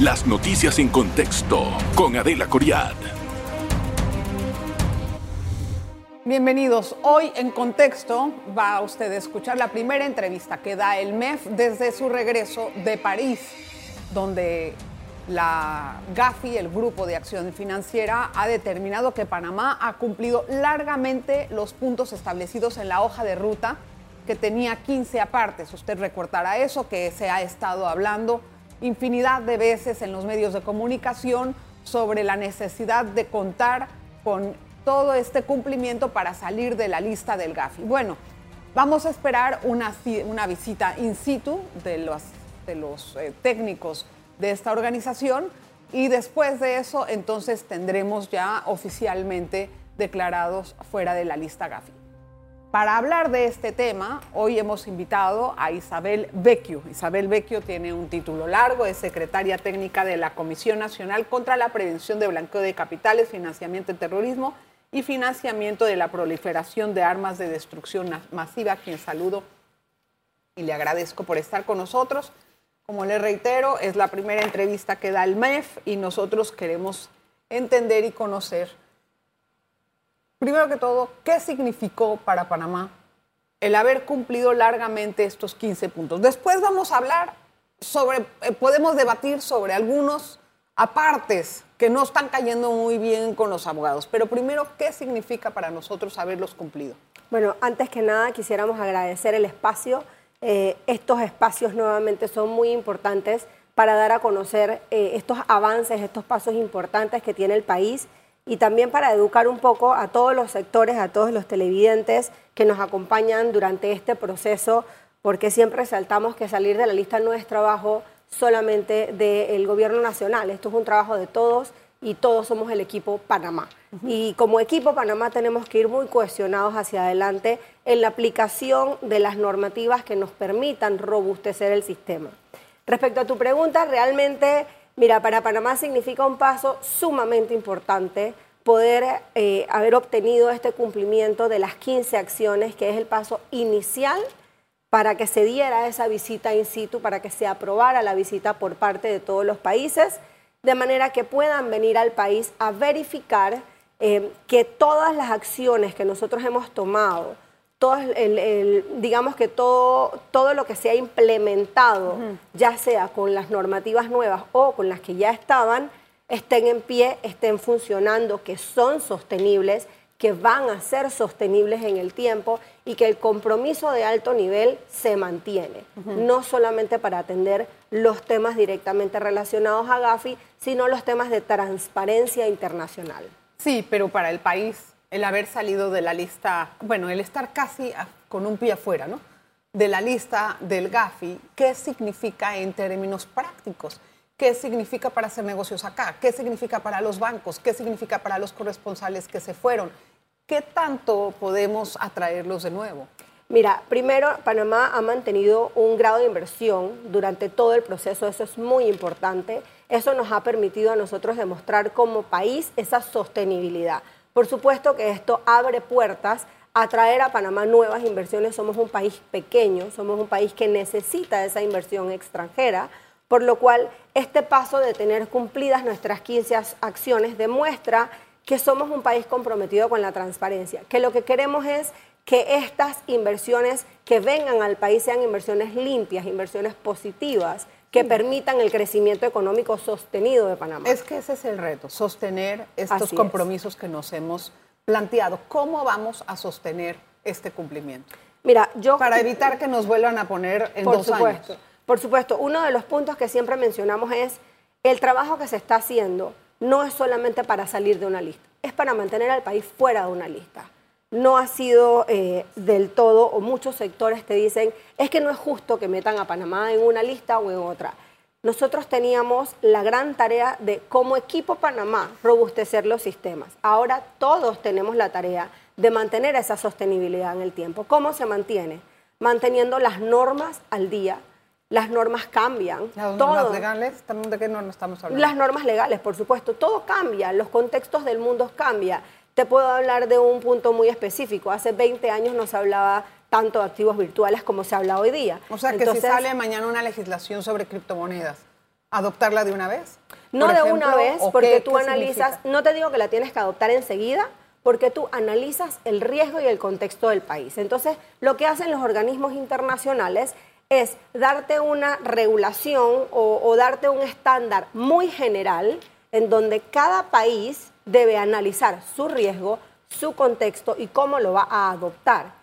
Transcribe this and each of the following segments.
Las noticias en contexto con Adela Coriad. Bienvenidos. Hoy en contexto va usted a escuchar la primera entrevista que da el MEF desde su regreso de París, donde la GAFI, el Grupo de Acción Financiera, ha determinado que Panamá ha cumplido largamente los puntos establecidos en la hoja de ruta que tenía 15 apartes. Usted recordará eso, que se ha estado hablando infinidad de veces en los medios de comunicación sobre la necesidad de contar con todo este cumplimiento para salir de la lista del GAFI. Bueno, vamos a esperar una, una visita in situ de los, de los eh, técnicos de esta organización y después de eso entonces tendremos ya oficialmente declarados fuera de la lista GAFI. Para hablar de este tema, hoy hemos invitado a Isabel Vecchio. Isabel Vecchio tiene un título largo, es secretaria técnica de la Comisión Nacional contra la Prevención de Blanqueo de Capitales, Financiamiento de Terrorismo y Financiamiento de la Proliferación de Armas de Destrucción Masiva, quien saludo y le agradezco por estar con nosotros. Como le reitero, es la primera entrevista que da el MEF y nosotros queremos entender y conocer primero que todo, ¿qué significó para Panamá el haber cumplido largamente estos 15 puntos? Después vamos a hablar sobre, eh, podemos debatir sobre algunos apartes que no están cayendo muy bien con los abogados, pero primero, ¿qué significa para nosotros haberlos cumplido? Bueno, antes que nada quisiéramos agradecer el espacio. Eh, estos espacios nuevamente son muy importantes para dar a conocer eh, estos avances, estos pasos importantes que tiene el país y también para educar un poco a todos los sectores, a todos los televidentes que nos acompañan durante este proceso, porque siempre resaltamos que salir de la lista no es trabajo solamente del gobierno nacional, esto es un trabajo de todos y todos somos el equipo Panamá. Y como equipo Panamá tenemos que ir muy cohesionados hacia adelante en la aplicación de las normativas que nos permitan robustecer el sistema. Respecto a tu pregunta, realmente Mira, para Panamá significa un paso sumamente importante poder eh, haber obtenido este cumplimiento de las 15 acciones, que es el paso inicial para que se diera esa visita in situ, para que se aprobara la visita por parte de todos los países, de manera que puedan venir al país a verificar eh, que todas las acciones que nosotros hemos tomado, todo el, digamos que todo, todo lo que se ha implementado, ya sea con las normativas nuevas o con las que ya estaban, estén en pie, estén funcionando, que son sostenibles, que van a ser sostenibles en el tiempo y que el compromiso de alto nivel se mantiene, no solamente para atender los temas directamente relacionados a Gafi, sino los temas de transparencia internacional. Sí, pero para el país el haber salido de la lista, bueno, el estar casi con un pie afuera, ¿no? De la lista del GAFI, ¿qué significa en términos prácticos? ¿Qué significa para hacer negocios acá? ¿Qué significa para los bancos? ¿Qué significa para los corresponsales que se fueron? ¿Qué tanto podemos atraerlos de nuevo? Mira, primero, Panamá ha mantenido un grado de inversión durante todo el proceso, eso es muy importante. Eso nos ha permitido a nosotros demostrar como país esa sostenibilidad. Por supuesto que esto abre puertas a traer a Panamá nuevas inversiones. Somos un país pequeño, somos un país que necesita esa inversión extranjera, por lo cual este paso de tener cumplidas nuestras 15 acciones demuestra que somos un país comprometido con la transparencia, que lo que queremos es que estas inversiones que vengan al país sean inversiones limpias, inversiones positivas, que permitan el crecimiento económico sostenido de Panamá. Es que ese es el reto, sostener estos compromisos que nos hemos planteado. ¿Cómo vamos a sostener este cumplimiento? Mira, yo para evitar que nos vuelvan a poner en por dos supuesto, años. Por supuesto, uno de los puntos que siempre mencionamos es el trabajo que se está haciendo no es solamente para salir de una lista, es para mantener al país fuera de una lista no ha sido eh, del todo, o muchos sectores te dicen, es que no es justo que metan a Panamá en una lista o en otra. Nosotros teníamos la gran tarea de, como equipo Panamá, robustecer los sistemas. Ahora todos tenemos la tarea de mantener esa sostenibilidad en el tiempo. ¿Cómo se mantiene? Manteniendo las normas al día. Las normas cambian. ¿Las normas legales? ¿De qué normas estamos hablando? Las normas legales, por supuesto. Todo cambia. Los contextos del mundo cambian. Te puedo hablar de un punto muy específico. Hace 20 años no se hablaba tanto de activos virtuales como se habla hoy día. O sea, que si sale mañana una legislación sobre criptomonedas, adoptarla de una vez? No de una vez, porque tú analizas, no te digo que la tienes que adoptar enseguida, porque tú analizas el riesgo y el contexto del país. Entonces, lo que hacen los organismos internacionales es darte una regulación o, darte un estándar muy general en donde cada país debe analizar su riesgo, su contexto y cómo lo va a adoptar.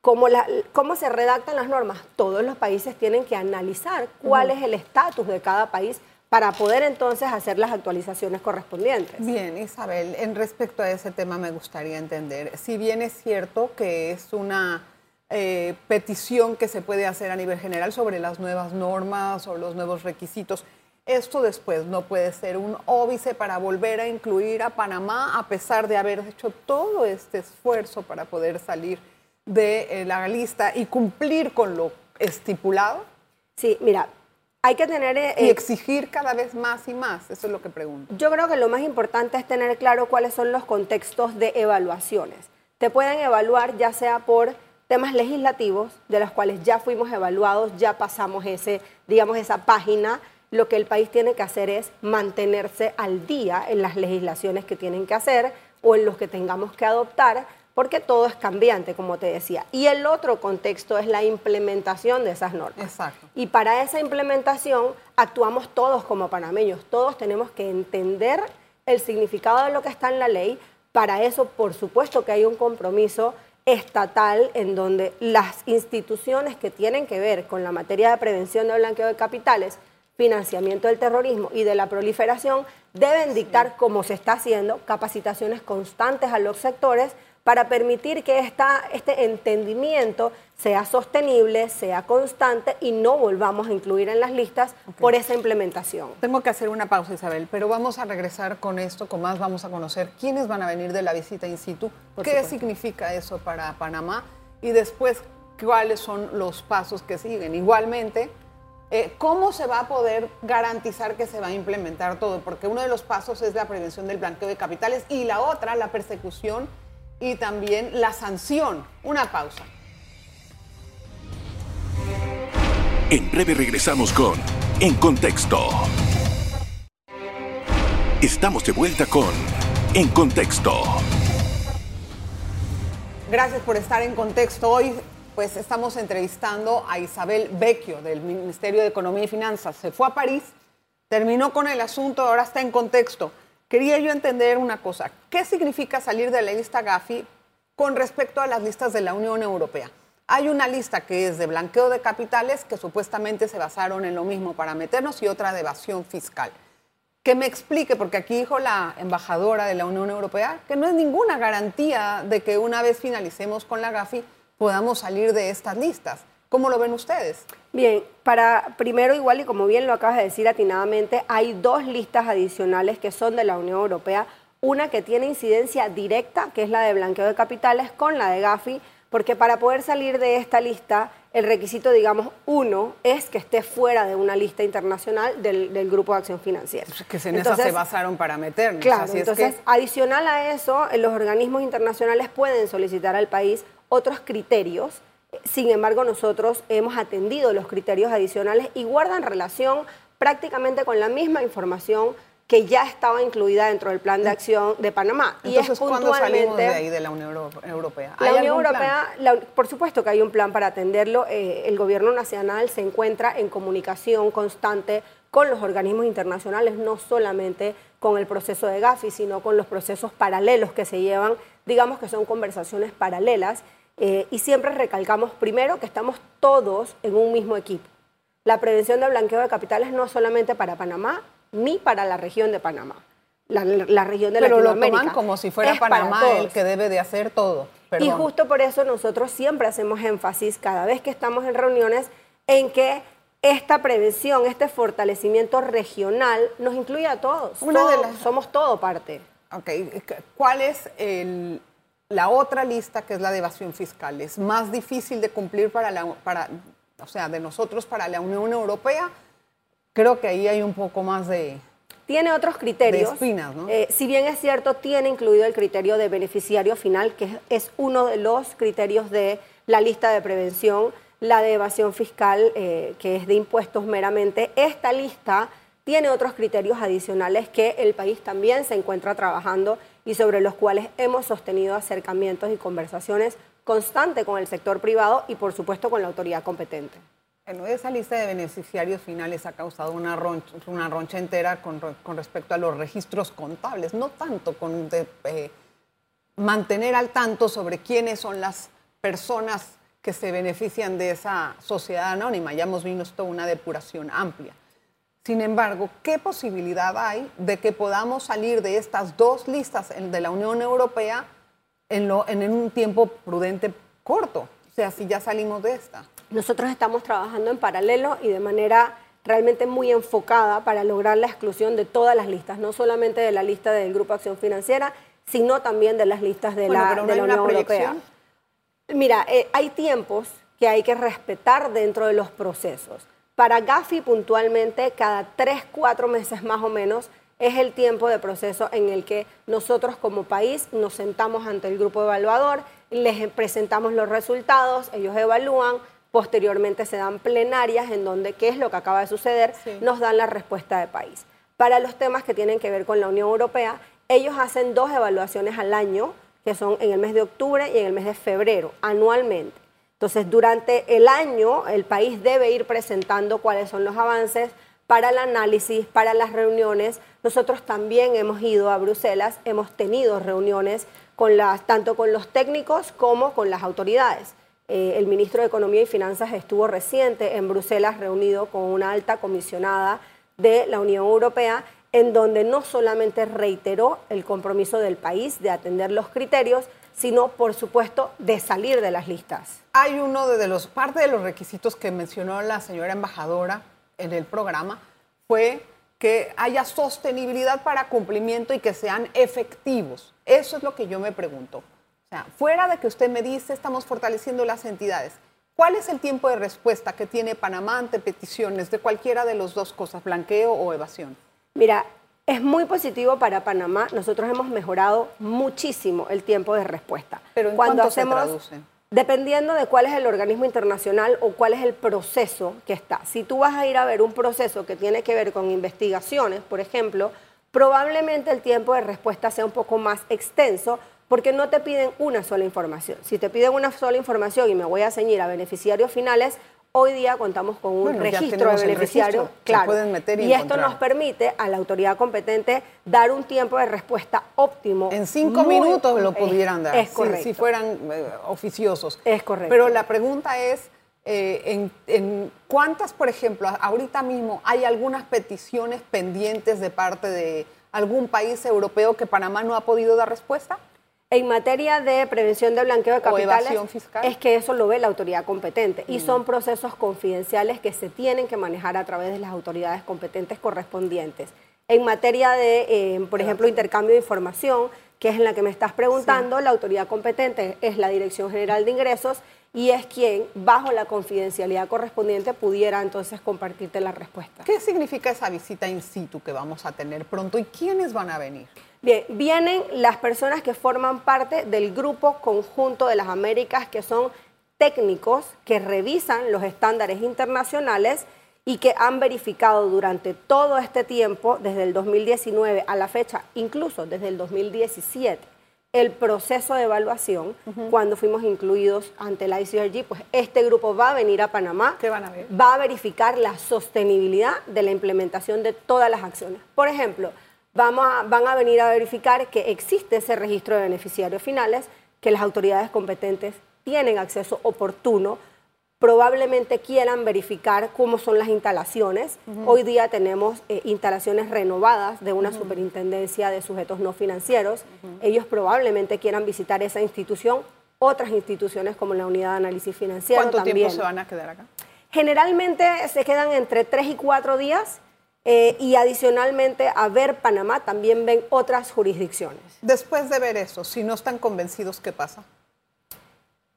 Cómo, cómo se redactan las normas. Todos los países tienen que analizar cuál es el estatus de cada país para poder entonces hacer las actualizaciones correspondientes. Bien, Isabel, en respecto a ese tema me gustaría entender, si bien es cierto que es una eh, petición que se puede hacer a nivel general sobre las nuevas normas o los nuevos requisitos, esto después no puede ser un óbice para volver a incluir a Panamá a pesar de haber hecho todo este esfuerzo para poder salir de eh, la lista y cumplir con lo estipulado? Sí, mira, hay que tener... Eh, y exigir cada vez más y más, eso es lo que pregunto. Yo creo que lo más importante es tener claro cuáles son los contextos de evaluaciones. Te pueden evaluar ya sea por temas legislativos, de los cuales ya fuimos evaluados, ya pasamos ese, digamos, esa página. Lo que el país tiene que hacer es mantenerse al día en las legislaciones que tienen que hacer o en los que tengamos que adoptar porque todo es cambiante, como te decía. Y el otro contexto es la implementación de esas normas. Exacto. Y para esa implementación actuamos todos como panameños, todos tenemos que entender el significado de lo que está en la ley. Para eso, por supuesto que hay un compromiso estatal en donde las instituciones que tienen que ver con la materia de prevención de blanqueo de capitales, financiamiento del terrorismo y de la proliferación deben dictar, como se está haciendo, capacitaciones constantes a los sectores para permitir que esta, este entendimiento sea sostenible, sea constante y no volvamos a incluir en las listas por esa implementación. Tengo que hacer una pausa, Isabel, pero vamos a regresar con esto, con más vamos a conocer quiénes van a venir de la visita in situ, qué significa eso para Panamá y después cuáles son los pasos que siguen. Igualmente, eh, ¿Cómo se va a poder garantizar que se va a implementar todo? Porque uno de los pasos es la prevención del blanqueo de capitales y la otra, la persecución y también la sanción. Una pausa. En breve regresamos con En Contexto. Estamos de vuelta con En Contexto. Gracias por estar en Contexto. Hoy pues estamos entrevistando a Isabel Vecchio del Ministerio de Economía y Finanzas. Se fue a París, terminó con el asunto, ahora está en Contexto. Quería yo entender una cosa. ¿Qué significa salir de la lista Gafi con respecto a las listas de la Unión Europea? Hay una lista que es de blanqueo de capitales que supuestamente se basaron en lo mismo para meternos y otra de evasión fiscal. Que me explique, porque aquí dijo la embajadora de la Unión Europea que no es ninguna garantía de que una vez finalicemos con la GAFI podamos salir de estas listas. ¿Cómo lo ven ustedes? Bien, para primero igual y como bien lo acabas de decir atinadamente, hay dos listas adicionales que son de la Unión Europea, una que tiene incidencia directa, que es la de blanqueo de capitales, con la de Gafi, porque para poder salir de esta lista, el requisito, digamos, uno, es que esté fuera de una lista internacional del, Grupo de Acción Financiera. Que en esa se basaron para meternos. Claro, entonces, adicional a eso, los organismos internacionales pueden solicitar al país otros criterios sin embargo, nosotros hemos atendido los criterios adicionales y guardan relación prácticamente con la misma información que ya estaba incluida dentro del plan de acción de Panamá. Entonces, y es ¿cuándo salimos de ahí de la Unión Europea? La Unión Europea, por supuesto que hay un plan para atenderlo. Eh, el gobierno nacional se encuentra en comunicación constante con los organismos internacionales, no solamente con el proceso de Gafi, sino con los procesos paralelos que se llevan, digamos que son conversaciones paralelas eh, y siempre recalcamos primero que estamos todos en un mismo equipo. La prevención del blanqueo de capitales no solamente para Panamá ni para la región de Panamá. La, región de Pero Latinoamérica. lo toman como si fuera Panamá el que debe de hacer todo. Y justo por eso nosotros siempre hacemos énfasis cada vez que estamos en reuniones en que esta prevención, este fortalecimiento regional nos incluye a todos. Una de las... Somos todo parte. Ok, ¿cuál es el, la otra lista, que es la de evasión fiscal, es más difícil de cumplir para la, para, o sea, de nosotros para la Unión Europea. Creo que ahí hay un poco más de, tiene otros criterios. De espinas, ¿no? Eh, si bien es cierto, tiene incluido el criterio de beneficiario final, que es uno de los criterios de la lista de prevención, la de evasión fiscal, eh, que es de impuestos meramente. Esta lista tiene otros criterios adicionales que el país también se encuentra trabajando y sobre los cuales hemos sostenido acercamientos y conversaciones constantes con el sector privado y por supuesto con la autoridad competente. Bueno, esa lista de beneficiarios finales ha causado una roncha, entera con, respecto a los registros contables, no tanto con eh, mantener al tanto sobre quiénes son las personas que se benefician de esa sociedad anónima. Ya hemos visto una depuración amplia. Sin embargo, ¿qué posibilidad hay de que podamos salir de estas dos listas de la Unión Europea en, en un tiempo prudente corto? O sea, si ya salimos de esta. Nosotros estamos trabajando en paralelo y de manera realmente muy enfocada para lograr la exclusión de todas las listas, no solamente de la lista del Grupo Acción Financiera, sino también de las listas de la, de la Unión Europea. Mira, eh, hay tiempos que hay que respetar dentro de los procesos. Para Gafi puntualmente, cada tres, cuatro meses más o menos, es el tiempo de proceso en el que nosotros como país nos sentamos ante el grupo evaluador, les presentamos los resultados, ellos evalúan, posteriormente se dan plenarias en donde, ¿qué es lo que acaba de suceder? Nos dan la respuesta de país. Para los temas que tienen que ver con la Unión Europea, ellos hacen dos evaluaciones al año, que son en el mes de octubre y en el mes de febrero, anualmente. Entonces, durante el año, el país debe ir presentando cuáles son los avances para el análisis, para las reuniones. Nosotros también hemos ido a Bruselas, hemos tenido reuniones con las, tanto con los técnicos como con las autoridades. Eh, el ministro de Economía y Finanzas estuvo reciente en Bruselas reunido con una alta comisionada de la Unión Europea en donde no solamente reiteró el compromiso del país de atender los criterios, sino por supuesto de salir de las listas. Hay uno de los, parte de los requisitos que mencionó la señora embajadora en el programa fue que haya sostenibilidad para cumplimiento y que sean efectivos. Eso es lo que yo me pregunto. O sea, fuera de que usted me dice, estamos fortaleciendo las entidades, ¿cuál es el tiempo de respuesta que tiene Panamá ante peticiones de cualquiera de las dos cosas, blanqueo o evasión? Mira, es muy positivo para Panamá. Nosotros hemos mejorado muchísimo el tiempo de respuesta. Pero ¿en Cuando hacemos, se traduce? Dependiendo de cuál es el organismo internacional o cuál es el proceso que está. Si tú vas a ir a ver un proceso que tiene que ver con investigaciones, por ejemplo, probablemente el tiempo de respuesta sea un poco más extenso porque no te piden una sola información. Si te piden una sola información y me voy a ceñir a beneficiarios finales, Hoy día contamos con un registro de beneficiarios, claro, y, esto nos permite a la autoridad competente dar un tiempo de respuesta óptimo. En cinco minutos lo pudieran dar, es correcto. Si, fueran eh, oficiosos. Es correcto. Pero la pregunta es, eh, en, cuántas, por ejemplo, ahorita mismo hay algunas peticiones pendientes de parte de algún país europeo que Panamá no ha podido dar respuesta? En materia de prevención de blanqueo de capitales, es que eso lo ve la autoridad competente y mm. son procesos confidenciales que se tienen que manejar a través de las autoridades competentes correspondientes. En materia de, eh, por ejemplo, intercambio de información, que es en la que me estás preguntando, la autoridad competente es la Dirección General de Ingresos y es quien, bajo la confidencialidad correspondiente, pudiera entonces compartirte la respuesta. ¿Qué significa esa visita in situ que vamos a tener pronto y quiénes van a venir? Bien, vienen las personas que forman parte del grupo conjunto de las Américas, que son técnicos que revisan los estándares internacionales y que han verificado durante todo este tiempo, desde el 2019 a la fecha, incluso desde el 2017, el proceso de evaluación cuando fuimos incluidos ante la ICRG, pues este grupo va a venir a Panamá, ¿Qué van a ver? va a verificar la sostenibilidad de la implementación de todas las acciones. Por ejemplo, vamos van a venir a verificar que existe ese registro de beneficiarios finales, que las autoridades competentes tienen acceso oportuno, probablemente quieran verificar cómo son las instalaciones. Hoy día tenemos eh, instalaciones renovadas de una superintendencia de sujetos no financieros. Ellos probablemente quieran visitar esa institución, otras instituciones como la Unidad de Análisis Financiero. ¿Cuánto tiempo se van a quedar acá? Generalmente se quedan entre tres y cuatro días eh, y adicionalmente a ver Panamá también ven otras jurisdicciones. Después de ver eso, si no están convencidos, ¿qué pasa?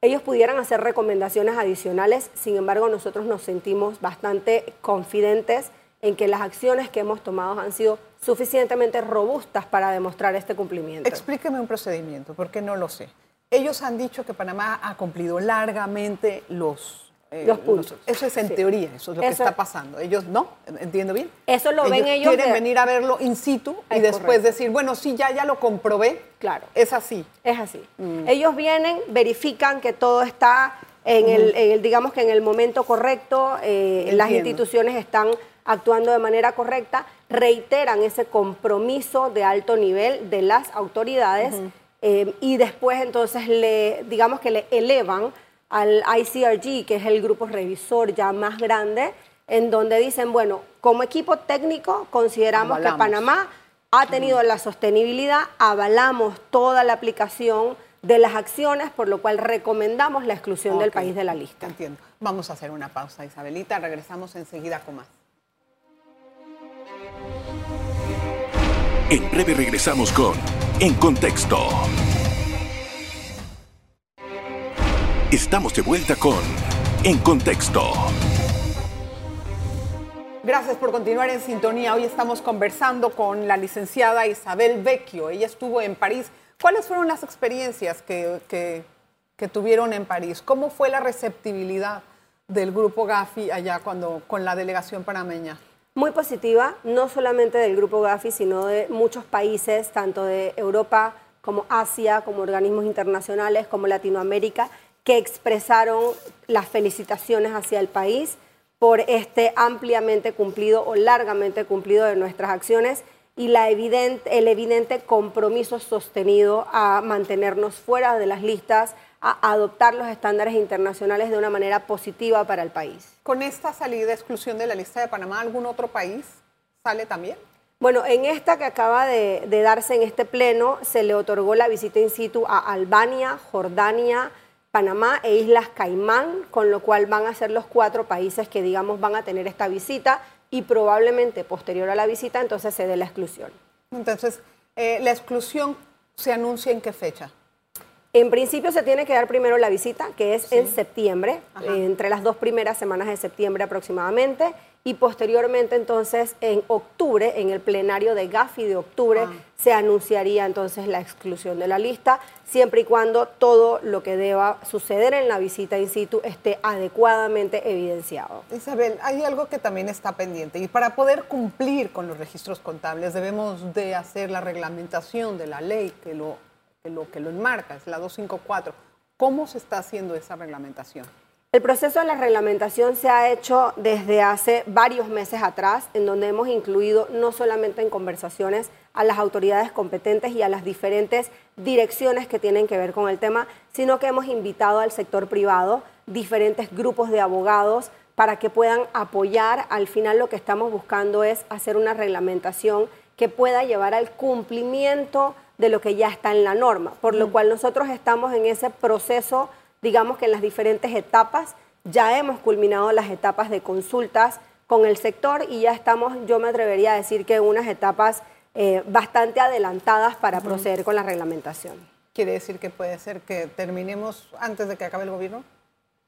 Ellos pudieran hacer recomendaciones adicionales, sin embargo nosotros nos sentimos bastante confidentes en que las acciones que hemos tomado han sido suficientemente robustas para demostrar este cumplimiento. Explíqueme un procedimiento, porque no lo sé. Ellos han dicho que Panamá ha cumplido largamente los eh, los puntos. eso es en Sí. teoría, eso es lo que está pasando. Ellos no, entiendo bien. Eso lo ven ellos Quieren de- venir a verlo in situ y Es después correcto. decir, bueno, sí, ya, ya lo comprobé. Claro. Es así. Es así. Ellos vienen, verifican que todo está en, el, en el, digamos que en el momento correcto, eh, las instituciones están actuando de manera correcta, reiteran ese compromiso de alto nivel de las autoridades eh, y después entonces le, digamos que le elevan al ICRG, que es el grupo revisor ya más grande, en donde dicen, bueno, como equipo técnico consideramos Avalamos. que Panamá ha tenido la sostenibilidad, avalamos toda la aplicación de las acciones, por lo cual recomendamos la exclusión del país de la lista. Entiendo. Vamos a hacer una pausa, Isabelita. Regresamos enseguida con más. En breve regresamos con En Contexto. Estamos de vuelta con En Contexto. Gracias por continuar en sintonía. Hoy estamos conversando con la licenciada Isabel Vecchio. Ella estuvo en París. ¿Cuáles fueron las experiencias que, que- que tuvieron en París? ¿Cómo fue la receptibilidad del grupo Gafi allá cuando, con la delegación panameña? Muy positiva, no solamente del grupo Gafi, sino de muchos países, tanto de Europa como Asia, como organismos internacionales, como Latinoamérica, que expresaron las felicitaciones hacia el país por este ampliamente cumplido o largamente cumplido de nuestras acciones y la evidente, el evidente compromiso sostenido a mantenernos fuera de las listas, a adoptar los estándares internacionales de una manera positiva para el país. Con esta salida, exclusión de la lista de Panamá, ¿algún otro país sale también? Bueno, en esta que acaba de, de darse en este pleno, se le otorgó la visita in situ a Albania, Jordania, Panamá e Islas Caimán, con lo cual van a ser los cuatro países que, digamos, van a tener esta visita y probablemente posterior a la visita, entonces se dé la exclusión. Entonces, eh, ¿la exclusión se anuncia en qué fecha? En principio se tiene que dar primero la visita, que es en septiembre, Ajá. eh, entre las dos primeras semanas de septiembre aproximadamente, y posteriormente entonces en octubre, en el plenario de Gafi de octubre, Ah. se anunciaría entonces la exclusión de la lista, siempre y cuando todo lo que deba suceder en la visita in situ esté adecuadamente evidenciado. Isabel, hay algo que también está pendiente y para poder cumplir con los registros contables debemos de hacer la reglamentación de la ley que lo que lo, que lo enmarca, es la 254. ¿Cómo se está haciendo esa reglamentación? El proceso de la reglamentación se ha hecho desde hace varios meses atrás, en donde hemos incluido no solamente en conversaciones a las autoridades competentes y a las diferentes direcciones que tienen que ver con el tema, sino que hemos invitado al sector privado, diferentes grupos de abogados, para que puedan apoyar. Al final lo que estamos buscando es hacer una reglamentación que pueda llevar al cumplimiento de lo que ya está en la norma, por lo cual nosotros estamos en ese proceso digamos que en las diferentes etapas ya hemos culminado las etapas de consultas con el sector y ya estamos, yo me atrevería a decir que unas etapas eh, bastante adelantadas para proceder con la reglamentación. ¿Quiere decir que puede ser que terminemos antes de que acabe el gobierno?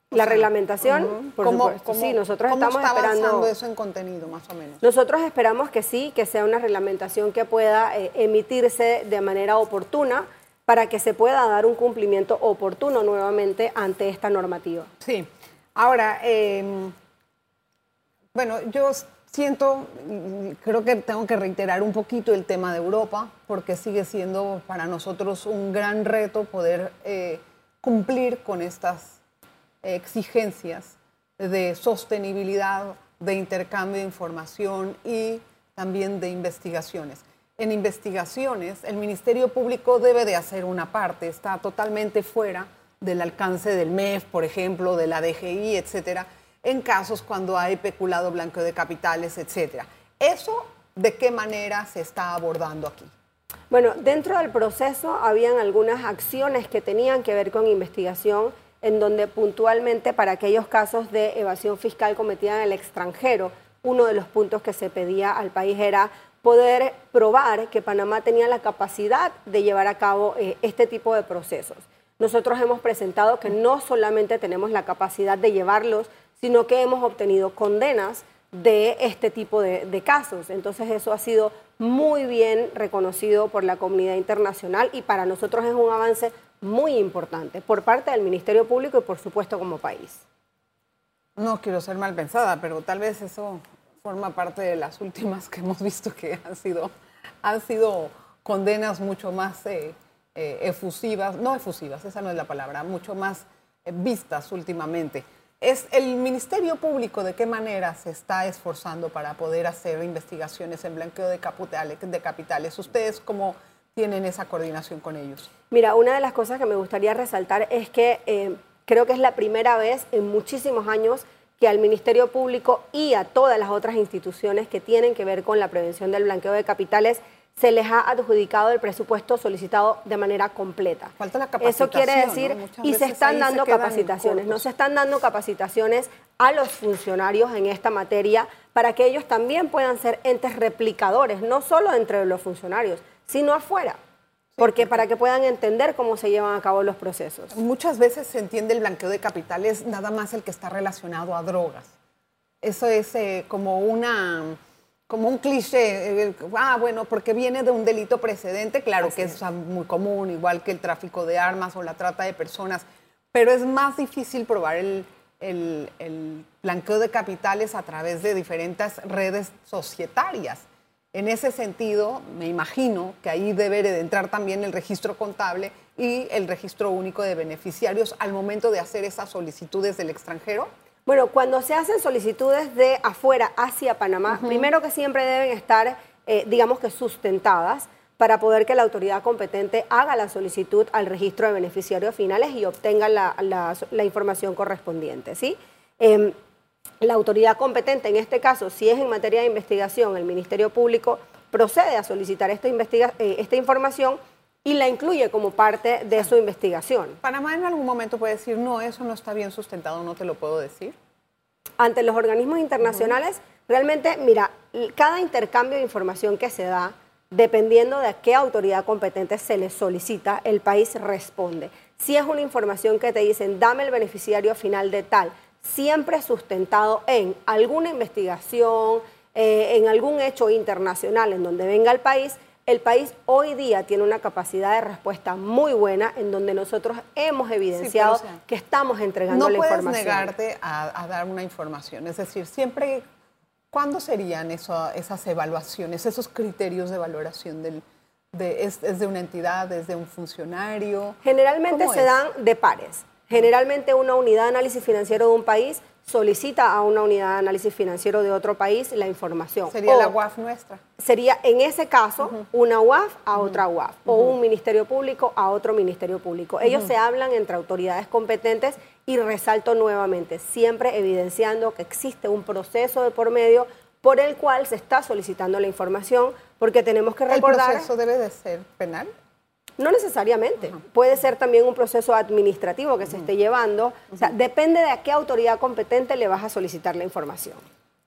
La reglamentación, por ¿Cómo- supuesto, cómo- sí, nosotros cómo estamos está esperando... eso en contenido, más o menos? Nosotros esperamos que sí, que sea una reglamentación que pueda eh, emitirse de manera oportuna para que se pueda dar un cumplimiento oportuno nuevamente ante esta normativa. Sí. Ahora, eh, bueno, yo siento, creo que tengo que reiterar un poquito el tema de Europa, porque sigue siendo para nosotros un gran reto poder eh, cumplir con estas exigencias de sostenibilidad, de intercambio de información y también de investigaciones. En investigaciones, el Ministerio Público debe de hacer una parte, está totalmente fuera del alcance del MEF, por ejemplo, de la DGI, etcétera, en casos cuando hay peculado blanco de capitales, etcétera. ¿Eso de qué manera se está abordando aquí? Bueno, dentro del proceso habían algunas acciones que tenían que ver con investigación, en donde puntualmente para aquellos casos de evasión fiscal cometida en el extranjero, uno de los puntos que se pedía al país era poder probar que Panamá tenía la capacidad de llevar a cabo eh, este tipo de procesos. Nosotros hemos presentado que no solamente tenemos la capacidad de llevarlos, sino que hemos obtenido condenas de este tipo de, de, casos. Entonces eso ha sido muy bien reconocido por la comunidad internacional y para nosotros es un avance muy importante por parte del Ministerio Público y por supuesto como país. No quiero ser mal pensada, pero tal vez eso forma parte de las últimas que hemos visto que han sido, han sido condenas mucho más eh, eh, efusivas, no efusivas, esa no es la palabra, mucho más eh, vistas últimamente. ¿Es el Ministerio Público de qué manera se está esforzando para poder hacer investigaciones en blanqueo de capitales? De capitales? ¿Ustedes cómo tienen esa coordinación con ellos? Mira, una de las cosas que me gustaría resaltar es que creo que es la primera vez en muchísimos años que al Ministerio Público y a todas las otras instituciones que tienen que ver con la prevención del blanqueo de capitales se les ha adjudicado el presupuesto solicitado de manera completa. Falta la capacitación. Eso quiere decir, y se están dando capacitaciones, no se están dando capacitaciones a los funcionarios en esta materia para que ellos también puedan ser entes replicadores, no solo entre los funcionarios, sino afuera. Porque para que puedan entender cómo se llevan a cabo los procesos. Muchas veces se entiende el blanqueo de capitales nada más el que está relacionado a drogas. Eso es eh, como una como un cliché, eh, ah, bueno, porque viene de un delito precedente, claro que es muy común, igual que el tráfico de armas o la trata de personas, pero es más difícil probar el, el, blanqueo de capitales a través de diferentes redes societarias. En ese sentido, me imagino que ahí debe de entrar también el registro contable y el registro único de beneficiarios al momento de hacer esas solicitudes del extranjero. Bueno, cuando se hacen solicitudes de afuera hacia Panamá, primero que siempre deben estar, eh, digamos que sustentadas para poder que la autoridad competente haga la solicitud al registro de beneficiarios finales y obtenga la, información correspondiente. ¿sí? Em, la autoridad competente, en este caso, si es en materia de investigación, el Ministerio Público procede a solicitar esta, eh, esta información y la incluye como parte de su investigación. ¿Panamá en algún momento puede decir, no, eso no está bien sustentado, no te lo puedo decir? Ante los organismos internacionales, realmente, mira, cada intercambio de información que se da, dependiendo de a qué autoridad competente se le solicita, el país responde. Si es una información que te dicen, dame el beneficiario final de tal, siempre sustentado en alguna investigación, eh, en algún hecho internacional en donde venga el país, el país hoy día tiene una capacidad de respuesta muy buena en donde nosotros hemos evidenciado que estamos entregando la información. No puedes negarte a, dar una información, es decir, siempre, ¿cuándo serían esas evaluaciones, esos criterios de valoración del, de, es, de una entidad, es de un funcionario? Generalmente se dan de pares. Generalmente una unidad de análisis financiero de un país solicita a una unidad de análisis financiero de otro país la información. Sería la UAF nuestra. Sería en ese caso una UAF a otra UAF o un ministerio público a otro ministerio público. Ellos se hablan entre autoridades competentes y resalto nuevamente, siempre evidenciando que existe un proceso de por medio por el cual se está solicitando la información, porque tenemos que recordar... ¿El proceso debe de ser penal? No necesariamente. Puede ser también un proceso administrativo que se esté llevando. O sea, depende de a qué autoridad competente le vas a solicitar la información.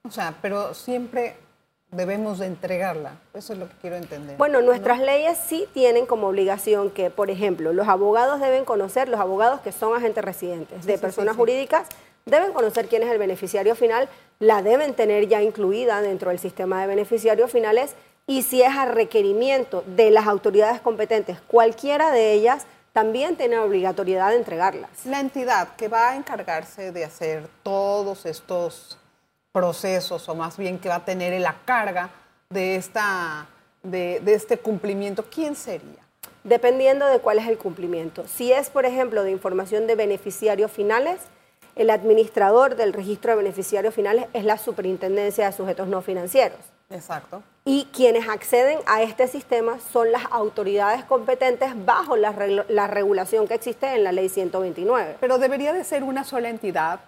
O sea, pero siempre debemos de entregarla. Eso es lo que quiero entender. Bueno, nuestras leyes sí tienen como obligación que, por ejemplo, los abogados deben conocer, los abogados que son agentes residentes de personas jurídicas, deben conocer quién es el beneficiario final, la deben tener ya incluida dentro del sistema de beneficiarios finales y si es a requerimiento de las autoridades competentes, cualquiera de ellas, también tiene obligatoriedad de entregarlas. La entidad que va a encargarse de hacer todos estos procesos, o más bien que va a tener la carga de, esta, de, este cumplimiento, ¿quién sería? Dependiendo de cuál es el cumplimiento. Si es, por ejemplo, de información de beneficiarios finales, el administrador del registro de beneficiarios finales es la Superintendencia de Sujetos No Financieros. Exacto. Y quienes acceden a este sistema son las autoridades competentes bajo la, regulación que existe en la ley 129. Pero debería de ser una sola entidad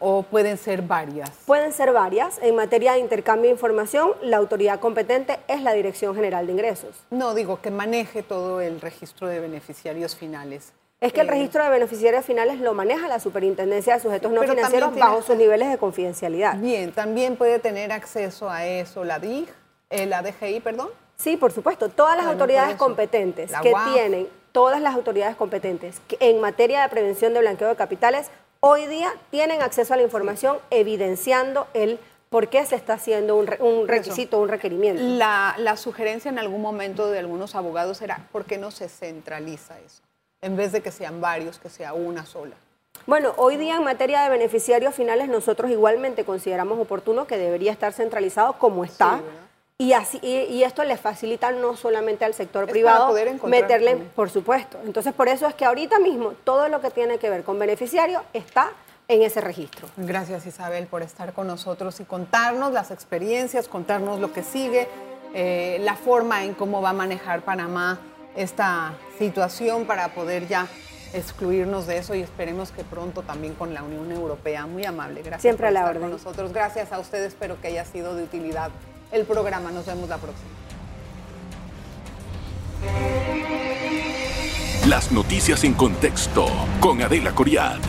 o pueden ser varias? Pueden ser varias. En materia de intercambio de información, la autoridad competente es la Dirección General de Ingresos. No, digo que maneje todo el registro de beneficiarios finales. Es que el eh, registro de beneficiarios finales lo maneja la Superintendencia de Sujetos No Financieros bajo sus niveles de confidencialidad. Bien, también puede tener acceso a eso la DIG, eh, la DGI, perdón. Sí, por supuesto. Todas las autoridades competentes que tienen, todas las autoridades competentes que en materia de prevención de blanqueo de capitales, hoy día tienen acceso a la información evidenciando el por qué se está haciendo un, requisito, un requerimiento. La, la sugerencia en algún momento de algunos abogados era, ¿por qué no se centraliza eso? En vez de que sean varios, que sea una sola. Bueno, hoy día en materia de beneficiarios finales nosotros igualmente consideramos oportuno que debería estar centralizado como está. y, así, y, esto le facilita no solamente al sector privado meterle, por supuesto. Entonces, por eso es que ahorita mismo todo lo que tiene que ver con beneficiarios está en ese registro. Gracias Isabel por estar con nosotros y contarnos las experiencias, contarnos lo que sigue, eh, la forma en cómo va a manejar Panamá esta situación para poder ya excluirnos de eso y esperemos que pronto también con la Unión Europea. Muy amable, gracias Siempre por a la estar orden. con nosotros. Gracias a ustedes, espero que haya sido de utilidad el programa. Nos vemos la próxima. Las noticias en contexto con Adela Coriad.